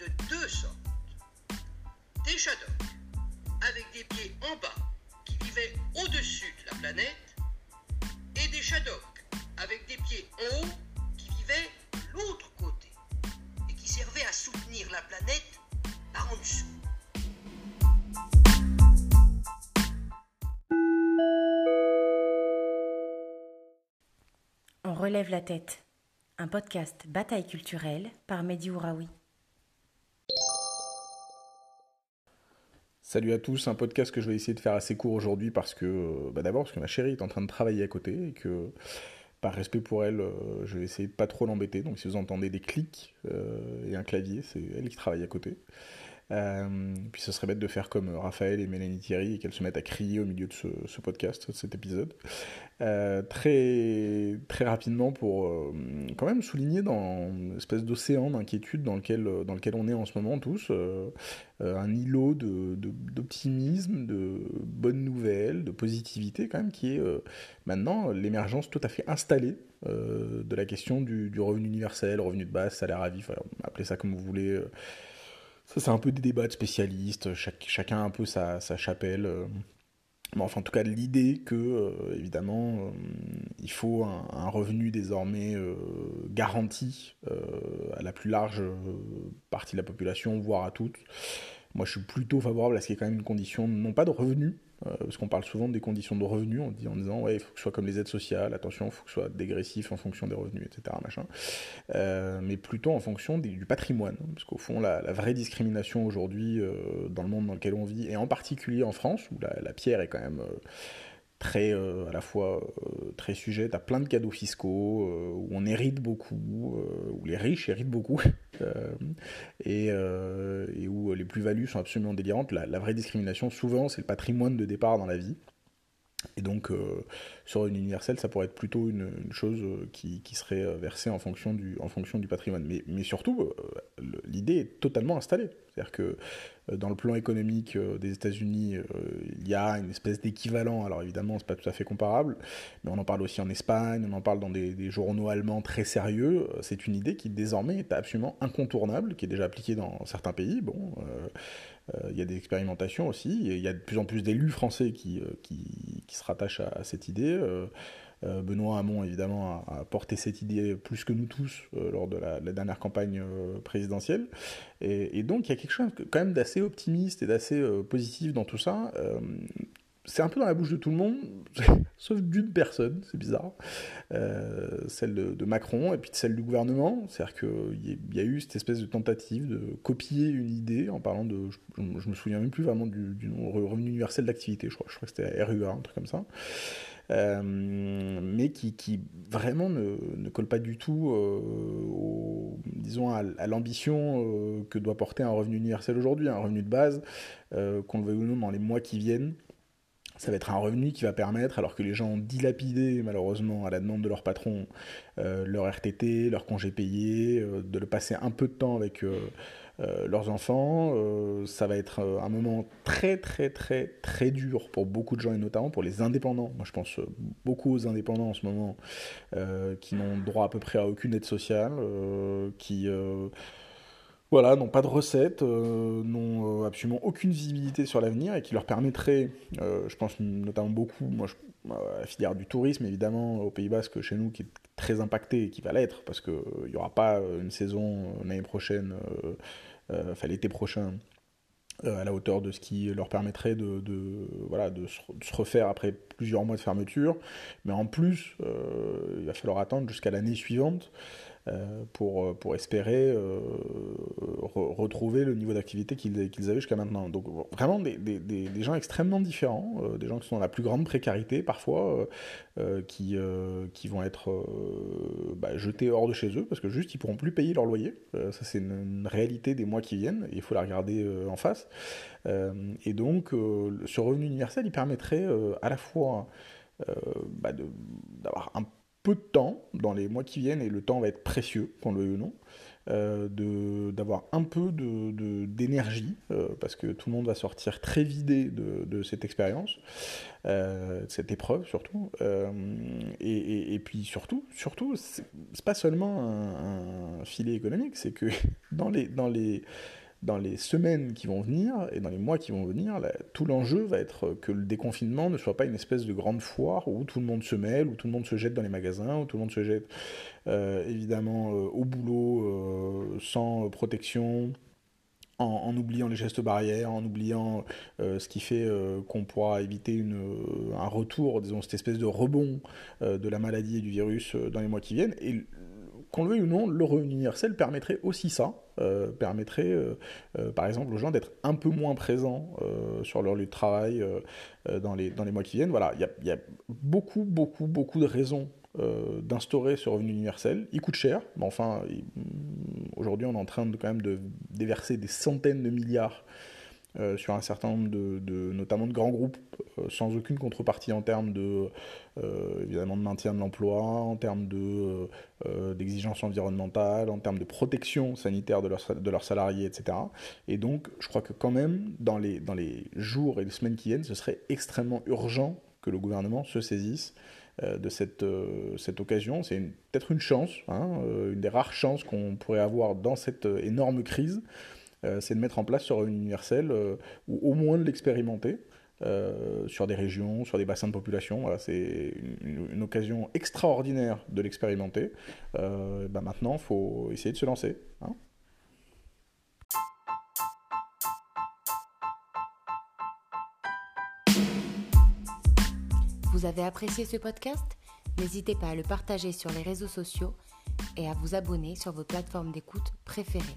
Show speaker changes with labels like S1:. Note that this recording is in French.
S1: de deux sortes. Des shadoks avec des pieds en bas qui vivaient au-dessus de la planète et des shadoks avec des pieds en haut qui vivaient l'autre côté et qui servaient à soutenir la planète par en dessous.
S2: On relève la tête. Un podcast Bataille culturelle par Mehdi Ouraoui.
S3: Salut à tous, un podcast que je vais essayer de faire assez court aujourd'hui parce que, bah d'abord parce que ma chérie est en train de travailler à côté et que par respect pour elle, euh, je vais essayer de pas trop l'embêter. Donc si vous entendez des clics euh, et un clavier, c'est elle qui travaille à côté. Euh, puis ce serait bête de faire comme Raphaël et Mélanie Thierry et qu'elles se mettent à crier au milieu de ce, podcast, de cet épisode. Euh, très, très rapidement pour euh, quand même souligner dans une espèce d'océan d'inquiétude dans lequel, dans lequel on est en ce moment tous, un îlot d'optimisme, de, bonnes nouvelles, de positivité quand même qui est maintenant l'émergence tout à fait installée de la question du, revenu universel, revenu de base, salaire à vie, appelez ça comme vous voulez. Ça, c'est un peu des débats de spécialistes, chacun a un peu sa, chapelle. Euh. Mais enfin, en tout cas, l'idée que, euh, évidemment, euh, il faut un, revenu désormais garanti à la plus large partie de la population, voire à toutes. Moi, je suis plutôt favorable à ce qu'il y ait quand même une condition, non pas de revenu, parce qu'on parle souvent des conditions de revenus, on dit en disant ouais il faut que ce soit comme les aides sociales, attention, il faut que ce soit dégressif en fonction des revenus, etc. Euh, mais plutôt en fonction du patrimoine, parce qu'au fond la, vraie discrimination aujourd'hui euh, dans le monde dans lequel on vit, et en particulier en France, où la, pierre est quand même très à la fois très sujette à plein de cadeaux fiscaux, où on hérite beaucoup, où les riches héritent beaucoup, et, et, plus-values sont absolument délirantes. La vraie discrimination, souvent, c'est le patrimoine de départ dans la vie. Et donc, euh, sur une universelle, ça pourrait être plutôt une, chose euh, qui, serait euh, versée en fonction du, en fonction du patrimoine. Mais, mais surtout, l'idée est totalement installée. C'est-à-dire que dans le plan économique des États-Unis, il y a une espèce d'équivalent. Alors évidemment, c'est pas tout à fait comparable, mais on en parle aussi en Espagne, on en parle dans des, journaux allemands très sérieux. C'est une idée qui désormais est absolument incontournable, qui est déjà appliquée dans certains pays. Bon. Il y a des expérimentations aussi. Il y a de plus en plus d'élus français qui, qui, se rattachent à, cette idée. Euh, Benoît Hamon, évidemment, a, porté cette idée plus que nous tous lors de la, dernière campagne présidentielle. Et, donc, il y a quelque chose quand même d'assez optimiste et d'assez positif dans tout ça c'est un peu dans la bouche de tout le monde, sauf d'une personne, c'est bizarre, euh, celle de, Macron et puis celle du gouvernement. C'est-à-dire qu'il y, a eu cette espèce de tentative de copier une idée en parlant de, je, je me souviens même plus vraiment du, revenu universel d'activité, je crois, je crois que c'était RUA, un truc comme ça. Euh, mais qui, vraiment ne, colle pas du tout, euh, disons, à, l'ambition que doit porter un revenu universel aujourd'hui, un revenu de base, qu'on le veuille ou non dans les mois qui viennent, ça va être un revenu qui va permettre, alors que les gens ont dilapidé malheureusement à la demande de leur patron euh, leur RTT, leur congé payé, euh, de le passer un peu de temps avec euh, leurs enfants, ça va être un moment très très très très dur pour beaucoup de gens et notamment pour les indépendants. Moi je pense beaucoup aux indépendants en ce moment qui n'ont droit à peu près à aucune aide sociale, qui voilà, n'ont pas de recettes, euh, n'ont euh, absolument aucune visibilité sur l'avenir et qui leur permettrait, euh, je pense notamment beaucoup, moi, à la filière du tourisme évidemment au Pays Basque chez nous qui est très impactée et qui va l'être parce qu'il n'y aura pas une saison l'année prochaine, enfin l'été prochain, à la hauteur de ce qui leur permettrait de, voilà, de, se, refaire après plusieurs mois de fermeture. Mais en plus, il va falloir attendre jusqu'à l'année suivante. Euh, pour, euh, pour espérer euh, retrouver le niveau d'activité qu'ils avaient jusqu'à maintenant. Donc vraiment des, des, des, gens extrêmement différents, des gens qui sont dans la plus grande précarité parfois, qui, qui vont être bah, jetés hors de chez eux parce que juste ils pourront plus payer leur loyer. ça c'est une, réalité des mois qui viennent, il faut la regarder en face. et donc ce revenu universel il permettrait à la fois bah, d'avoir un peu de temps dans les mois qui viennent, et le temps va être précieux, qu'on le veuille ou non, euh, d'avoir un peu d'énergie, de, euh, parce que tout le monde va sortir très vidé de, cette expérience, euh, de cette épreuve surtout. Et, puis surtout, surtout c'est pas seulement un, un, filet économique, c'est que dans les, dans les dans les semaines qui vont venir et dans les mois qui vont venir, tout l'enjeu va être que le déconfinement ne soit pas une espèce de grande foire où tout le monde se mêle, où tout le monde se jette dans les magasins, où tout le monde se jette euh, évidemment euh, au boulot euh, sans protection. En, oubliant les gestes barrières, en oubliant ce qui fait qu'on pourra éviter une, un retour, disons, cette espèce de rebond de la maladie et du virus dans les mois qui viennent. Et qu'on le veuille ou non, le revenu universel permettrait aussi ça, euh, permettrait euh, euh, par exemple aux gens d'être un peu moins présents sur leur lieu de travail dans, les, dans mois qui viennent. Voilà, il y a, beaucoup, beaucoup, beaucoup de raisons d'instaurer ce revenu universel. Il coûte cher, mais enfin, aujourd'hui on est en train quand même de déverser des centaines de milliards euh, sur un certain nombre de, notamment de grands groupes, euh, sans aucune contrepartie en termes de, euh, évidemment, de maintien de l'emploi, en termes de, d'exigences environnementales, en termes de protection sanitaire de, de leurs salariés, etc. Et donc, je crois que quand même, dans les, dans les jours et les semaines qui viennent, ce serait extrêmement urgent que le gouvernement se saisisse de cette, cette occasion. C'est peut-être une chance, hein, une des rares chances qu'on pourrait avoir dans cette énorme crise, c'est de mettre en place ce revenu universel, euh, ou au moins de l'expérimenter. Euh, sur des régions, sur des bassins de population. c'est une, occasion extraordinaire de l'expérimenter. Bah, maintenant, il faut essayer de se lancer. Hein.
S2: Vous avez apprécié ce podcast? N'hésitez pas à le partager sur les réseaux sociaux et à vous abonner sur vos plateformes d'écoute préférées.